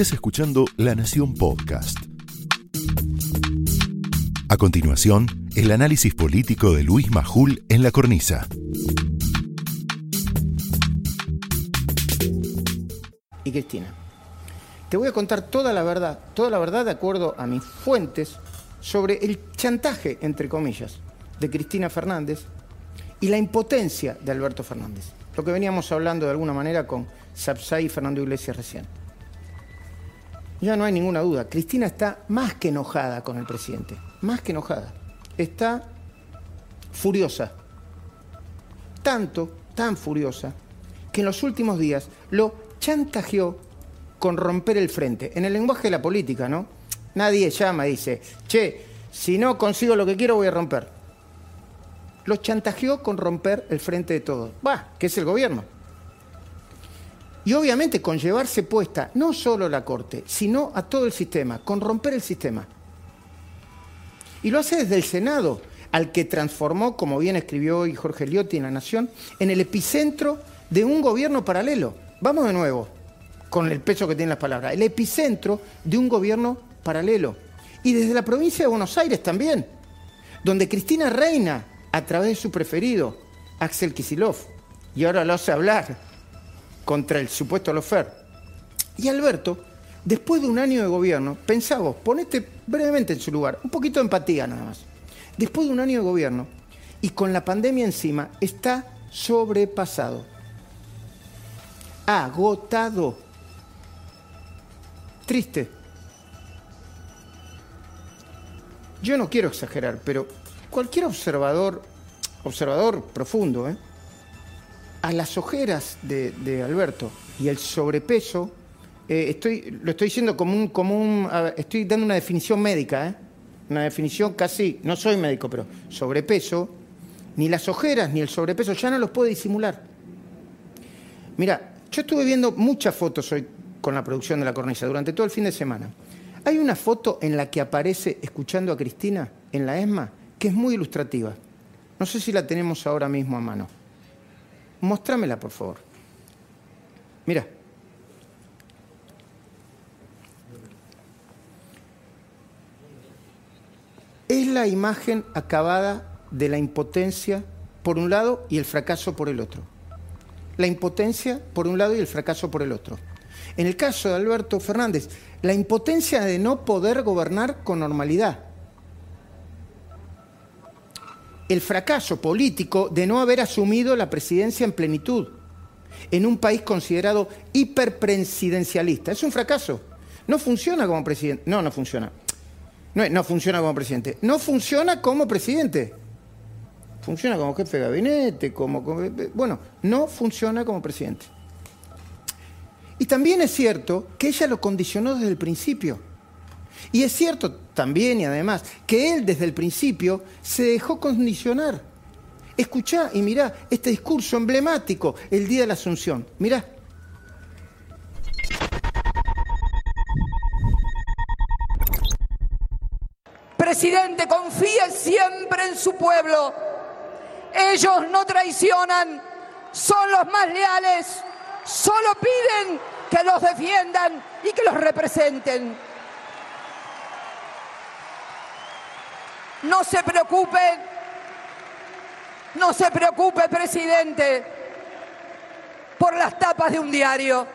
Estás escuchando La Nación Podcast. A continuación, el análisis político de Luis Majul en la cornisa. Y Cristina, te voy a contar toda la verdad, toda la verdad de acuerdo a mis fuentes sobre el chantaje, entre comillas, de Cristina Fernández y la impotencia de Alberto Fernández. Lo que veníamos hablando de alguna manera con Sapsay y Fernando Iglesias recién. Ya no hay ninguna duda, Cristina está más que enojada con el presidente, más que enojada. Está furiosa. Tanto, tan furiosa, que en los últimos días lo chantajeó con romper el frente. En el lenguaje de la política, ¿no? Nadie llama y dice, che, si no consigo lo que quiero voy a romper. Lo chantajeó con romper el frente de todos. Va, que es el gobierno. Y obviamente con llevarse puesta no solo la Corte, sino a todo el sistema, con romper el sistema. Y lo hace desde el Senado, al que transformó, como bien escribió hoy Jorge Liotti en La Nación, en el epicentro de un gobierno paralelo. Vamos de nuevo, con el peso que tienen las palabras. El epicentro de un gobierno paralelo. Y desde la provincia de Buenos Aires también, donde Cristina reina a través de su preferido, Axel Kisilov, y ahora lo hace hablar contra el supuesto lofer. Y Alberto, después de un año de gobierno, pensaba, ponete brevemente en su lugar, un poquito de empatía nada más. Después de un año de gobierno y con la pandemia encima, está sobrepasado, agotado, triste. Yo no quiero exagerar, pero cualquier observador, observador profundo, ¿eh? Las ojeras de, Alberto y el sobrepeso, eh, estoy, lo estoy diciendo como un, como estoy dando una definición médica, ¿eh? una definición casi, no soy médico, pero sobrepeso, ni las ojeras ni el sobrepeso ya no los puede disimular. Mira, yo estuve viendo muchas fotos hoy con la producción de la cornisa durante todo el fin de semana. Hay una foto en la que aparece escuchando a Cristina en la ESMA que es muy ilustrativa. No sé si la tenemos ahora mismo a mano. Mostrámela, por favor. Mira. Es la imagen acabada de la impotencia por un lado y el fracaso por el otro. La impotencia por un lado y el fracaso por el otro. En el caso de Alberto Fernández, la impotencia de no poder gobernar con normalidad el fracaso político de no haber asumido la presidencia en plenitud en un país considerado hiperpresidencialista. Es un fracaso. No funciona como presidente. No, no funciona. No, no funciona como presidente. No funciona como presidente. Funciona como jefe de gabinete, como, Bueno, no funciona como presidente. Y también es cierto que ella lo condicionó desde el principio. Y es cierto también y además que él desde el principio se dejó condicionar. Escuchá y mirá este discurso emblemático el día de la Asunción. Mirá. Presidente, confíe siempre en su pueblo. Ellos no traicionan, son los más leales, solo piden que los defiendan y que los representen. No se preocupe, no se preocupe, presidente, por las tapas de un diario.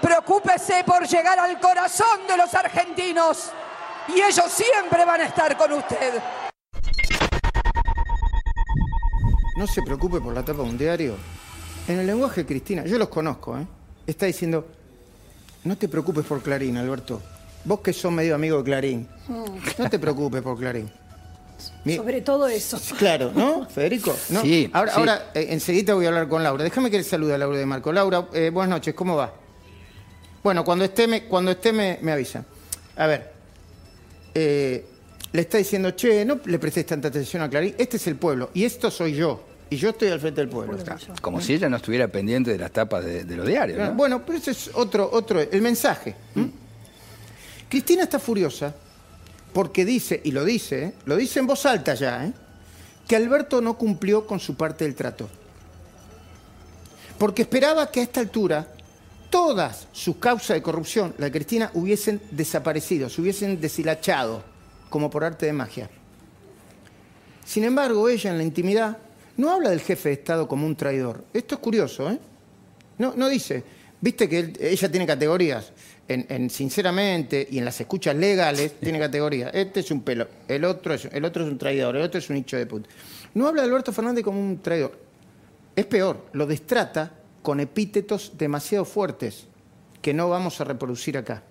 Preocúpese por llegar al corazón de los argentinos y ellos siempre van a estar con usted. No se preocupe por la tapa de un diario. En el lenguaje Cristina, yo los conozco, ¿eh? está diciendo, no te preocupes por Clarín, Alberto. Vos que sos medio amigo de Clarín, no te preocupes por Clarín. Sobre todo eso. Claro, ¿no, Federico? Sí. Ahora, ahora eh, enseguida voy a hablar con Laura. Déjame que le salude a Laura de Marco. Laura, eh, buenas noches, ¿cómo va? Bueno, cuando esté me, cuando esté me, avisa. A ver, eh, le está diciendo, che, no le prestes tanta atención a Clarín. Este es el pueblo y esto soy yo. Y yo estoy al frente del pueblo. Como si ella no estuviera pendiente de las tapas de, los diarios. Bueno, pero ese es otro, otro, el mensaje. Cristina está furiosa porque dice, y lo dice, ¿eh? lo dice en voz alta ya, ¿eh? que Alberto no cumplió con su parte del trato. Porque esperaba que a esta altura todas sus causas de corrupción, la de Cristina, hubiesen desaparecido, se hubiesen deshilachado, como por arte de magia. Sin embargo, ella en la intimidad no habla del jefe de Estado como un traidor. Esto es curioso, ¿eh? No, no dice, viste que ella tiene categorías. En, sinceramente y en las escuchas legales tiene categorías. Este es un pelo, el otro es, el otro es un traidor, el otro es un hicho de puta. No habla de Alberto Fernández como un traidor. Es peor, lo destrata con epítetos demasiado fuertes que no vamos a reproducir acá.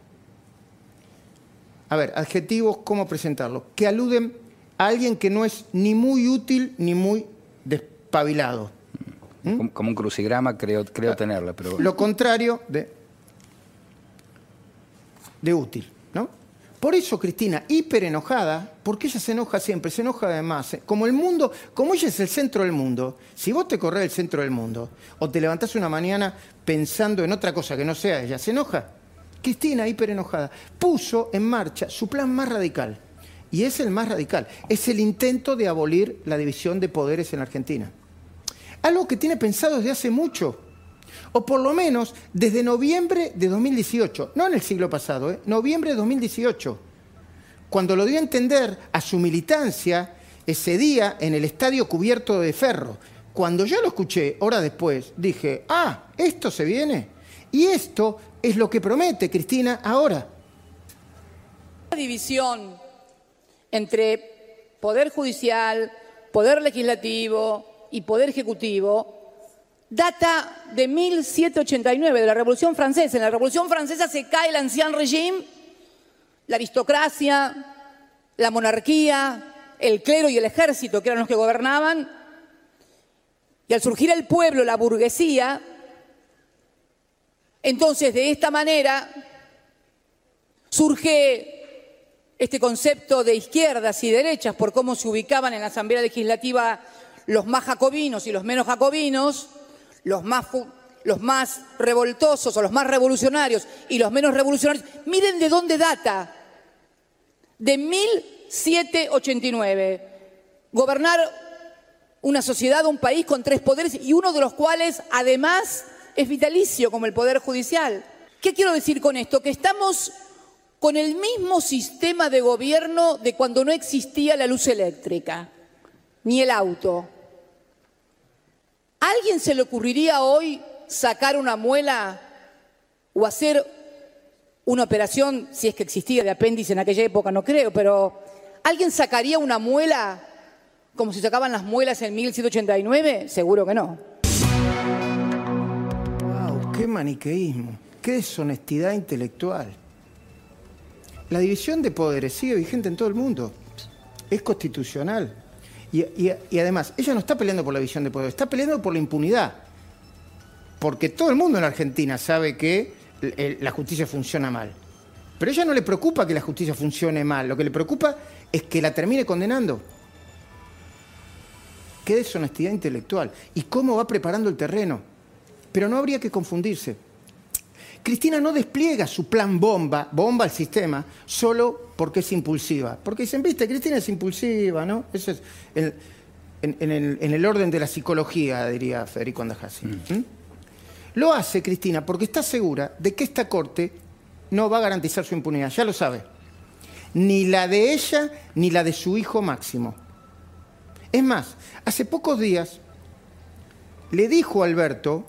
A ver, adjetivos, ¿cómo presentarlos? Que aluden a alguien que no es ni muy útil ni muy despabilado. ¿Mm? Como un crucigrama creo, creo tenerla, pero... Lo contrario de, de útil. Por eso Cristina, hiper enojada, porque ella se enoja siempre, se enoja además. ¿eh? Como el mundo, como ella es el centro del mundo, si vos te corres el centro del mundo o te levantás una mañana pensando en otra cosa que no sea ella, se enoja. Cristina, hiper enojada, puso en marcha su plan más radical. Y es el más radical. Es el intento de abolir la división de poderes en Argentina. Algo que tiene pensado desde hace mucho o por lo menos desde noviembre de 2018, no en el siglo pasado, ¿eh? noviembre de 2018, cuando lo dio a entender a su militancia ese día en el estadio cubierto de ferro. Cuando yo lo escuché, horas después, dije, ah, esto se viene. Y esto es lo que promete Cristina ahora. La división entre poder judicial, poder legislativo y poder ejecutivo data de 1789, de la Revolución Francesa. En la Revolución Francesa se cae el ancien régime, la aristocracia, la monarquía, el clero y el ejército, que eran los que gobernaban, y al surgir el pueblo, la burguesía, entonces de esta manera surge este concepto de izquierdas y derechas por cómo se ubicaban en la Asamblea Legislativa los más jacobinos y los menos jacobinos, los más, los revoltosos o los más revolucionarios y los menos revolucionarios, miren de dónde data. De 1789. Gobernar una sociedad, un país con tres poderes y uno de los cuales además es vitalicio, como el Poder Judicial. ¿Qué quiero decir con esto? Que estamos con el mismo sistema de gobierno de cuando no existía la luz eléctrica, ni el auto, alguien se le ocurriría hoy sacar una muela o hacer una operación, si es que existía de apéndice en aquella época, no creo, pero ¿alguien sacaría una muela como si sacaban las muelas en 1789? Seguro que no. ¡Wow! ¡Qué maniqueísmo! ¡Qué deshonestidad intelectual! La división de poderes sigue vigente en todo el mundo. Es constitucional. Y, además, ella no está peleando por la visión de poder, está peleando por la impunidad. Porque todo el mundo en Argentina sabe que la justicia funciona mal. Pero a ella no le preocupa que la justicia funcione mal, lo que le preocupa es que la termine condenando. Qué deshonestidad intelectual. Y cómo va preparando el terreno. Pero no habría que confundirse. Cristina no despliega su plan bomba, bomba al sistema, solo porque es impulsiva. Porque dicen, viste, Cristina es impulsiva, ¿no? Eso es en, el, orden de la psicología, diría Federico Andajasi. Mm. ¿Mm? Lo hace Cristina porque está segura de que esta corte no va a garantizar su impunidad, ya lo sabe. Ni la de ella ni la de su hijo Máximo. Es más, hace pocos días le dijo a Alberto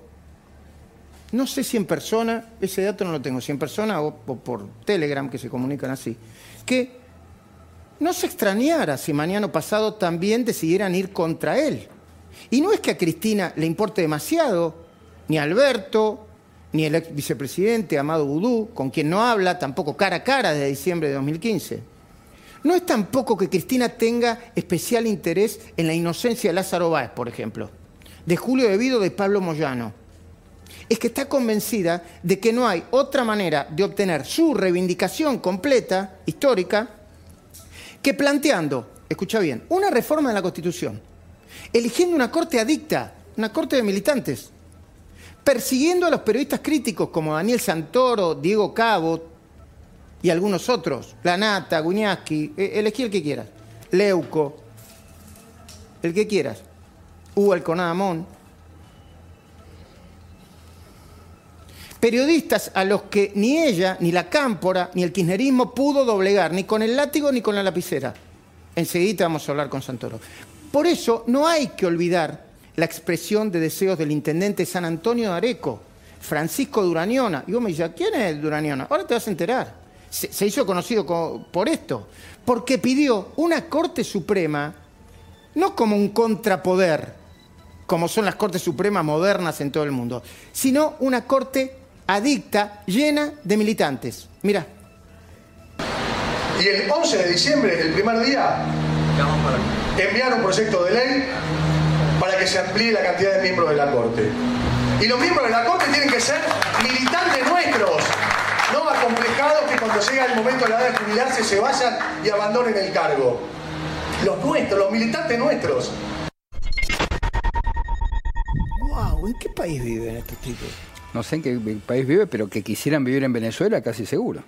no sé si en persona, ese dato no lo tengo, si en persona o, por Telegram, que se comunican así, que no se extrañara si mañana pasado también decidieran ir contra él. Y no es que a Cristina le importe demasiado, ni a Alberto, ni el ex vicepresidente Amado Vudú, con quien no habla tampoco cara a cara desde diciembre de 2015. No es tampoco que Cristina tenga especial interés en la inocencia de Lázaro Báez, por ejemplo, de Julio Devido de Pablo Moyano, es que está convencida de que no hay otra manera de obtener su reivindicación completa, histórica, que planteando, escucha bien, una reforma de la Constitución, eligiendo una corte adicta, una corte de militantes, persiguiendo a los periodistas críticos como Daniel Santoro, Diego Cabo y algunos otros, Lanata, Guñaski, e, elegí el que quieras, Leuco, el que quieras, Hugo Alconada Periodistas a los que ni ella, ni la cámpora, ni el kirchnerismo pudo doblegar, ni con el látigo ni con la lapicera. Enseguida vamos a hablar con Santoro. Por eso no hay que olvidar la expresión de deseos del intendente San Antonio de Areco, Francisco Duraniona. Y vos me dices, ¿quién es Duraniona? Ahora te vas a enterar. Se, hizo conocido por esto, porque pidió una Corte Suprema, no como un contrapoder, como son las Cortes Supremas modernas en todo el mundo, sino una Corte adicta, llena de militantes. Mira. Y el 11 de diciembre, el primer día, enviar un proyecto de ley para que se amplíe la cantidad de miembros de la Corte. Y los miembros de la Corte tienen que ser militantes nuestros, no acomplejados que cuando llega el momento de la edad de jubilarse se vayan y abandonen el cargo. Los nuestros, los militantes nuestros. Wow, ¿en qué país viven estos tipos? No sé en qué país vive, pero que quisieran vivir en Venezuela, casi seguro.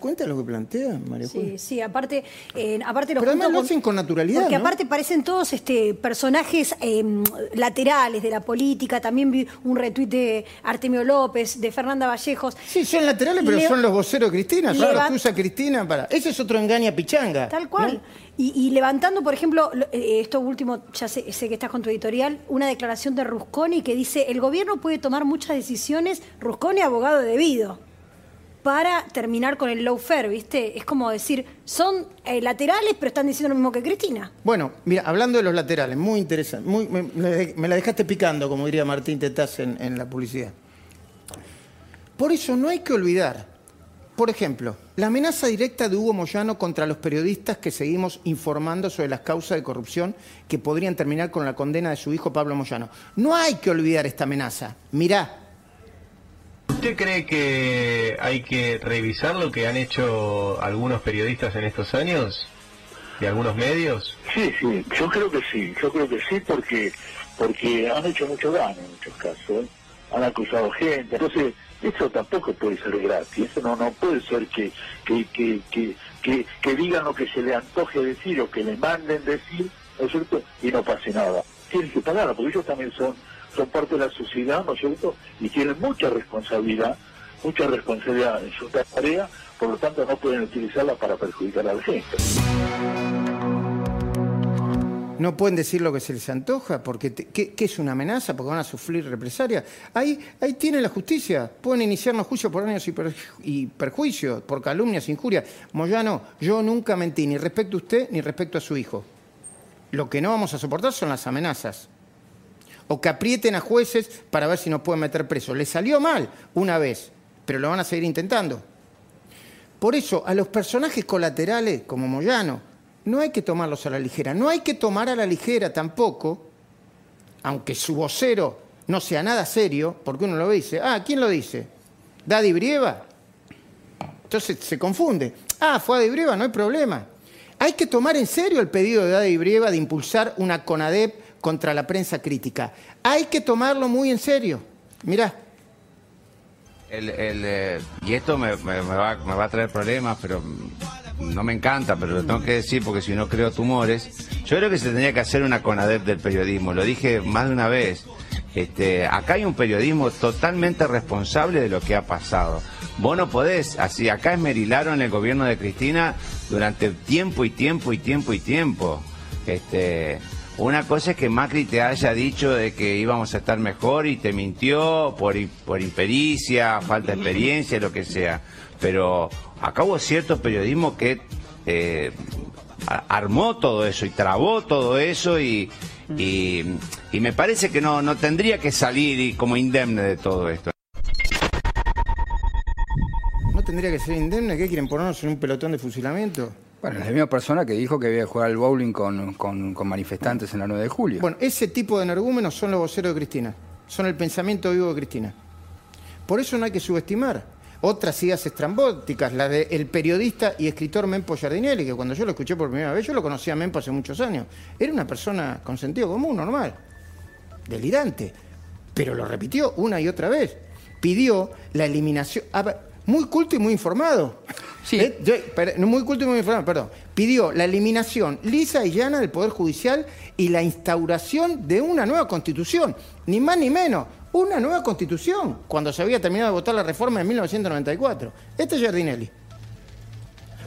¿Te das cuenta de lo que plantean, María Sí, sí, aparte, eh, aparte Pero además lo hacen con naturalidad. Porque aparte parecen todos este, personajes em, laterales de la política. También vi un retweet de Artemio López, de Fernanda Vallejos. Sí, son laterales, pero son los voceros de Cristina, son los que usa Cristina para. Ese es otro engaña pichanga. Tal cual. Y, levantando, por ejemplo, eh, esto último, ya sé, sé, que estás con tu editorial, una declaración de Rusconi que dice: el gobierno puede tomar muchas decisiones, Rusconi, abogado debido para terminar con el low fair, ¿viste? Es como decir, son eh, laterales, pero están diciendo lo mismo que Cristina. Bueno, mira, hablando de los laterales, muy interesante. Me, la dejaste picando, como diría Martín Tetaz en, en la publicidad. Por eso no hay que olvidar, por ejemplo, la amenaza directa de Hugo Moyano contra los periodistas que seguimos informando sobre las causas de corrupción que podrían terminar con la condena de su hijo Pablo Moyano. No hay que olvidar esta amenaza. Mirá, ¿Usted cree que hay que revisar lo que han hecho algunos periodistas en estos años? ¿Y algunos medios? Sí, sí, yo creo que sí, yo creo que sí porque porque han hecho mucho daño en muchos casos, han acusado gente, entonces eso tampoco puede ser gratis, eso no no puede ser que que, que, que, que, digan lo que se le antoje decir o que le manden decir, ¿no es cierto? Y no pase nada. Tienen que pagar, porque ellos también son son parte de la sociedad, ¿no es cierto? Y tienen mucha responsabilidad, mucha responsabilidad en su tarea, por lo tanto no pueden utilizarla para perjudicar a la gente. No pueden decir lo que se les antoja, porque ¿qué, es una amenaza? Porque van a sufrir represalia. Ahí, ahí tiene la justicia. Pueden iniciarnos juicios por daños y, perjuicios, por calumnias, injurias. Moyano, yo nunca mentí, ni respecto a usted, ni respecto a su hijo. Lo que no vamos a soportar son las amenazas o que aprieten a jueces para ver si nos pueden meter preso. Le salió mal una vez, pero lo van a seguir intentando. Por eso, a los personajes colaterales como Moyano, no hay que tomarlos a la ligera. No hay que tomar a la ligera tampoco, aunque su vocero no sea nada serio, porque uno lo dice, ah, ¿quién lo dice? ¿Daddy Brieva? Entonces se confunde. Ah, fue Daddy Brieva, no hay problema. Hay que tomar en serio el pedido de Daddy Brieva de impulsar una CONADEP contra la prensa crítica. Hay que tomarlo muy en serio. Mirá. Eh, y esto me, va, a traer problemas, pero no me encanta, pero lo tengo que decir porque si no creo tumores. Yo creo que se tendría que hacer una CONADEP del periodismo, lo dije más de una vez. Este, acá hay un periodismo totalmente responsable de lo que ha pasado. Vos no podés, así acá esmerilaron el gobierno de Cristina durante tiempo y tiempo y tiempo y tiempo. Este, una cosa es que Macri te haya dicho de que íbamos a estar mejor y te mintió por, por impericia, falta de experiencia, lo que sea. Pero acá hubo cierto periodismo que eh, armó todo eso y trabó todo eso y, y, me parece que no, no tendría que salir como indemne de todo esto. ¿No tendría que ser indemne? ¿Qué quieren ponernos en un pelotón de fusilamiento? Bueno, es la misma persona que dijo que había jugar al bowling con, manifestantes en la 9 de julio. Bueno, ese tipo de energúmenos son los voceros de Cristina, son el pensamiento vivo de Cristina. Por eso no hay que subestimar otras ideas estrambóticas, la del periodista y escritor Mempo Giardinelli, que cuando yo lo escuché por primera vez, yo lo conocía a Mempo hace muchos años. Era una persona con sentido común, normal, delirante, pero lo repitió una y otra vez. Pidió la eliminación muy culto y muy informado. Sí. Eh, muy culto y muy informado, perdón. Pidió la eliminación lisa y llana del Poder Judicial y la instauración de una nueva constitución. Ni más ni menos. una nueva constitución, cuando se había terminado de votar la reforma en 1994. Este es Giardinelli.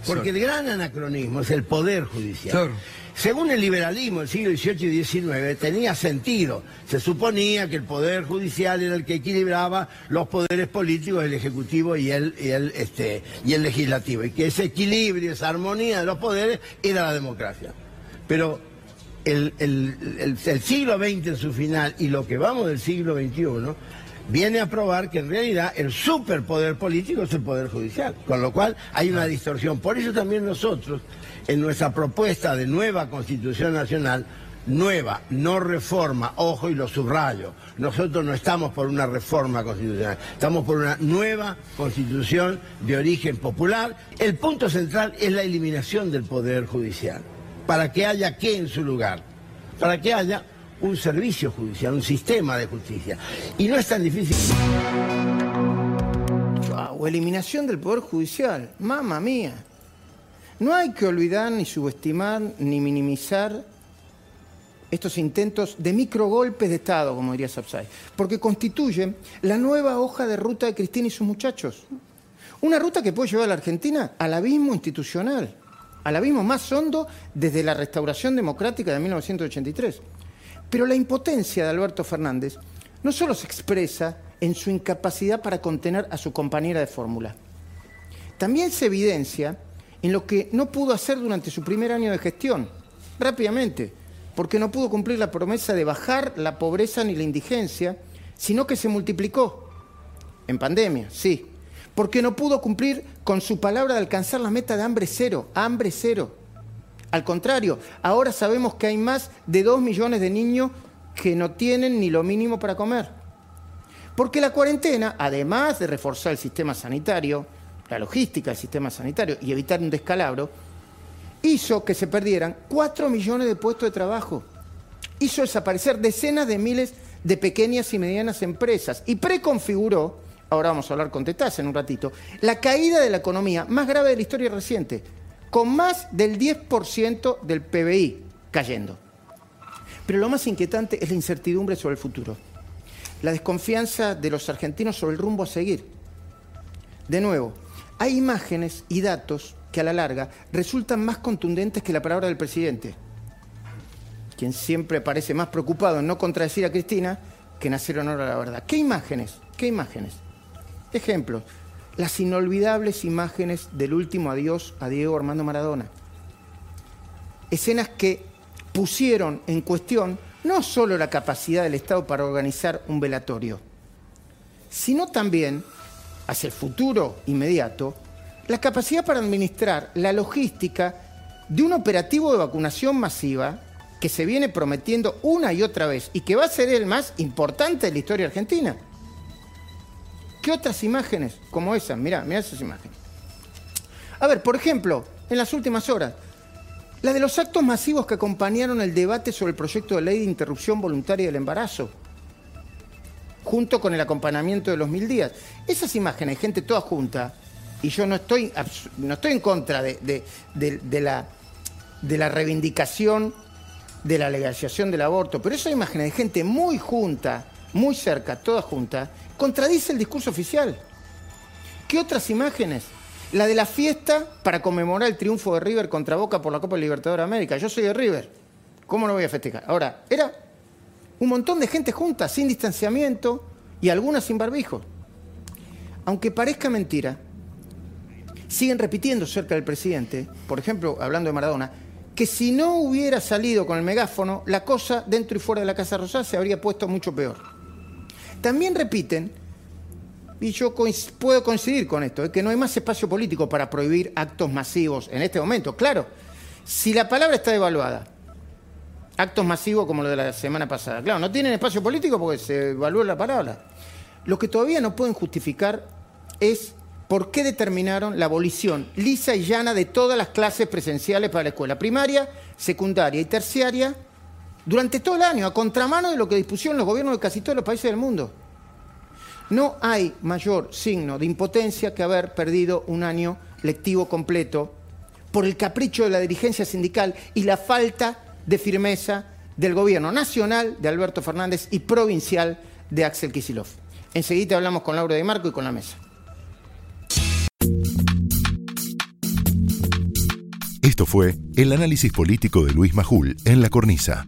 Porque el gran anacronismo es el poder judicial. Según el liberalismo del siglo XVIII y XIX tenía sentido. Se suponía que el poder judicial era el que equilibraba los poderes políticos, el ejecutivo y el, y el, este, legislativo. Y que ese equilibrio, esa armonía de los poderes era la democracia. Pero el- el siglo XX en su final y lo que vamos del siglo XXI viene a probar que en realidad el superpoder político es el poder judicial, con lo cual hay una distorsión. Por eso también nosotros, en nuestra propuesta de nueva Constitución Nacional, nueva, no reforma, ojo y lo subrayo, nosotros no estamos por una reforma constitucional, estamos por una nueva Constitución de origen popular. El punto central es la eliminación del poder judicial para que haya qué en su lugar, para que haya un servicio judicial, un sistema de justicia. Y no es tan difícil. o eliminación del Poder Judicial. Mamma mía. No hay que olvidar, ni subestimar, ni minimizar estos intentos de microgolpes de Estado, como diría Sapsay, porque constituyen la nueva hoja de ruta de Cristina y sus muchachos. Una ruta que puede llevar a la Argentina al abismo institucional, al abismo más hondo desde la restauración democrática de 1983. Pero la impotencia de Alberto Fernández no solo se expresa en su incapacidad para contener a su compañera de fórmula, también se evidencia en lo que no pudo hacer durante su primer año de gestión, rápidamente, porque no pudo cumplir la promesa de bajar la pobreza ni la indigencia, sino que se multiplicó. En pandemia, sí. Porque no pudo cumplir con su palabra de alcanzar la meta de hambre cero, hambre cero. Al contrario, ahora sabemos que hay más de dos millones de niños que no tienen ni lo mínimo para comer. Porque la cuarentena, además de reforzar el sistema sanitario, la logística del sistema sanitario y evitar un descalabro, hizo que se perdieran 4 millones de puestos de trabajo. Hizo desaparecer decenas de miles de pequeñas y medianas empresas y preconfiguró, ahora vamos a hablar con Tetaz en un ratito, la caída de la economía más grave de la historia reciente, con más del 10% del PBI cayendo. Pero lo más inquietante es la incertidumbre sobre el futuro, la desconfianza de los argentinos sobre el rumbo a seguir. De nuevo, hay imágenes y datos que a la larga resultan más contundentes que la palabra del presidente, quien siempre parece más preocupado en no contradecir a Cristina que en hacer honor a la verdad. ¿Qué imágenes? ¿Qué imágenes? Ejemplos. Las inolvidables imágenes del último adiós a Diego Armando Maradona. Escenas que pusieron en cuestión no solo la capacidad del Estado para organizar un velatorio, sino también, hacia el futuro inmediato, la capacidad para administrar la logística de un operativo de vacunación masiva que se viene prometiendo una y otra vez y que va a ser el más importante de la historia argentina. ¿Qué otras imágenes como esas? Mirá, mirá esas imágenes. A ver, por ejemplo, en las últimas horas, la de los actos masivos que acompañaron el debate sobre el proyecto de ley de interrupción voluntaria del embarazo, junto con el acompañamiento de los mil días. Esas imágenes, gente toda junta, y yo no estoy, no estoy en contra de, la, de la reivindicación de la legalización del aborto, pero esa imagen de gente muy junta, muy cerca, toda junta, contradice el discurso oficial. ¿Qué otras imágenes? La de la fiesta para conmemorar el triunfo de River contra Boca por la Copa Libertadores de América. Yo soy de River. ¿Cómo no voy a festejar? Ahora, era un montón de gente junta, sin distanciamiento y algunas sin barbijo. Aunque parezca mentira, siguen repitiendo cerca del presidente, por ejemplo, hablando de Maradona, que si no hubiera salido con el megáfono, la cosa dentro y fuera de la Casa Rosada se habría puesto mucho peor. También repiten, y yo puedo coincidir con esto, es que no hay más espacio político para prohibir actos masivos en este momento. Claro, si la palabra está devaluada, actos masivos como lo de la semana pasada, claro, no tienen espacio político porque se evaluó la palabra. Lo que todavía no pueden justificar es por qué determinaron la abolición lisa y llana de todas las clases presenciales para la escuela primaria, secundaria y terciaria durante todo el año, a contramano de lo que dispusieron los gobiernos de casi todos los países del mundo. No hay mayor signo de impotencia que haber perdido un año lectivo completo por el capricho de la dirigencia sindical y la falta de firmeza del gobierno nacional de Alberto Fernández y provincial de Axel Kisilov. Enseguida hablamos con Laura de Marco y con la mesa. Esto fue el análisis político de Luis Majul en La Cornisa,